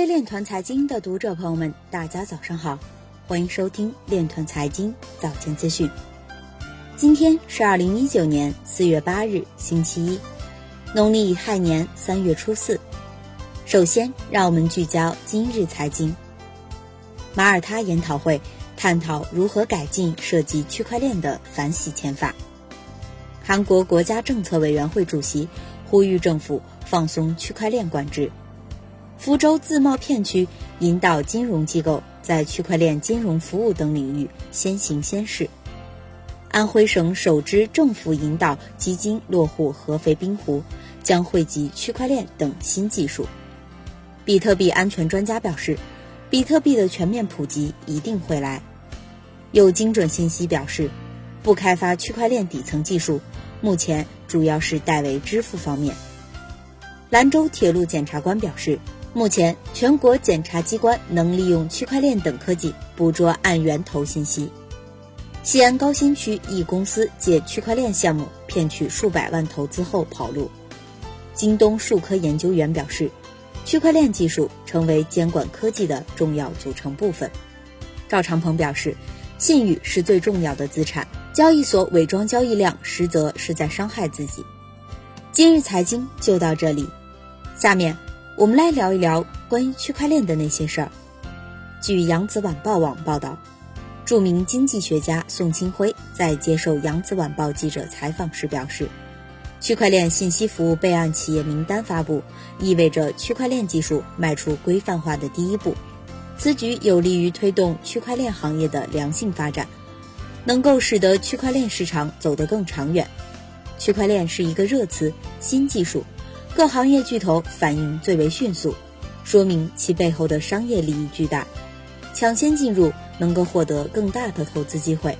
位链团财经的读者朋友们，大家早上好，欢迎收听链团财经早间资讯。今天是二零一九年四月八日，星期一，农历亥年三月初四。首先，让我们聚焦今日财经。马耳他研讨会探讨如何改进涉及区块链的反洗钱法。韩国国家政策委员会主席呼吁政府放松区块链管制。福州自贸片区引导金融机构在区块链金融服务等领域先行先试。安徽省首支政府引导基金落户合肥滨湖，将汇集区块链等新技术。比特币安全专家表示，比特币的全面普及一定会来。有精准信息表示，不开发区块链底层技术，目前主要是代为支付方面。兰州铁路检察官表示。目前，全国检察机关能利用区块链等科技捕捉案源头信息。西安高新区一公司借区块链项目骗取数百万投资后跑路。京东数科研究员表示，区块链技术成为监管科技的重要组成部分。赵长鹏表示，信誉是最重要的资产，交易所伪装交易量，实则是在伤害自己。今日财经就到这里，下面。我们来聊一聊关于区块链的那些事儿。据扬子晚报网报道，著名经济学家宋清辉在接受扬子晚报记者采访时表示，区块链信息服务备案企业名单发布，意味着区块链技术迈出规范化的第一步。此举有利于推动区块链行业的良性发展，能够使得区块链市场走得更长远。区块链是一个热词，新技术。各行业巨头反应最为迅速，说明其背后的商业利益巨大，抢先进入能够获得更大的投资机会。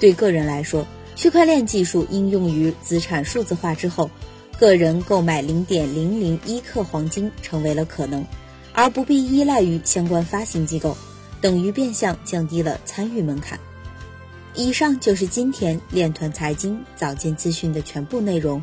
对个人来说，区块链技术应用于资产数字化之后，个人购买零点零零一克黄金成为了可能，而不必依赖于相关发行机构，等于变相降低了参与门槛。以上就是今天链团财经早间资讯的全部内容。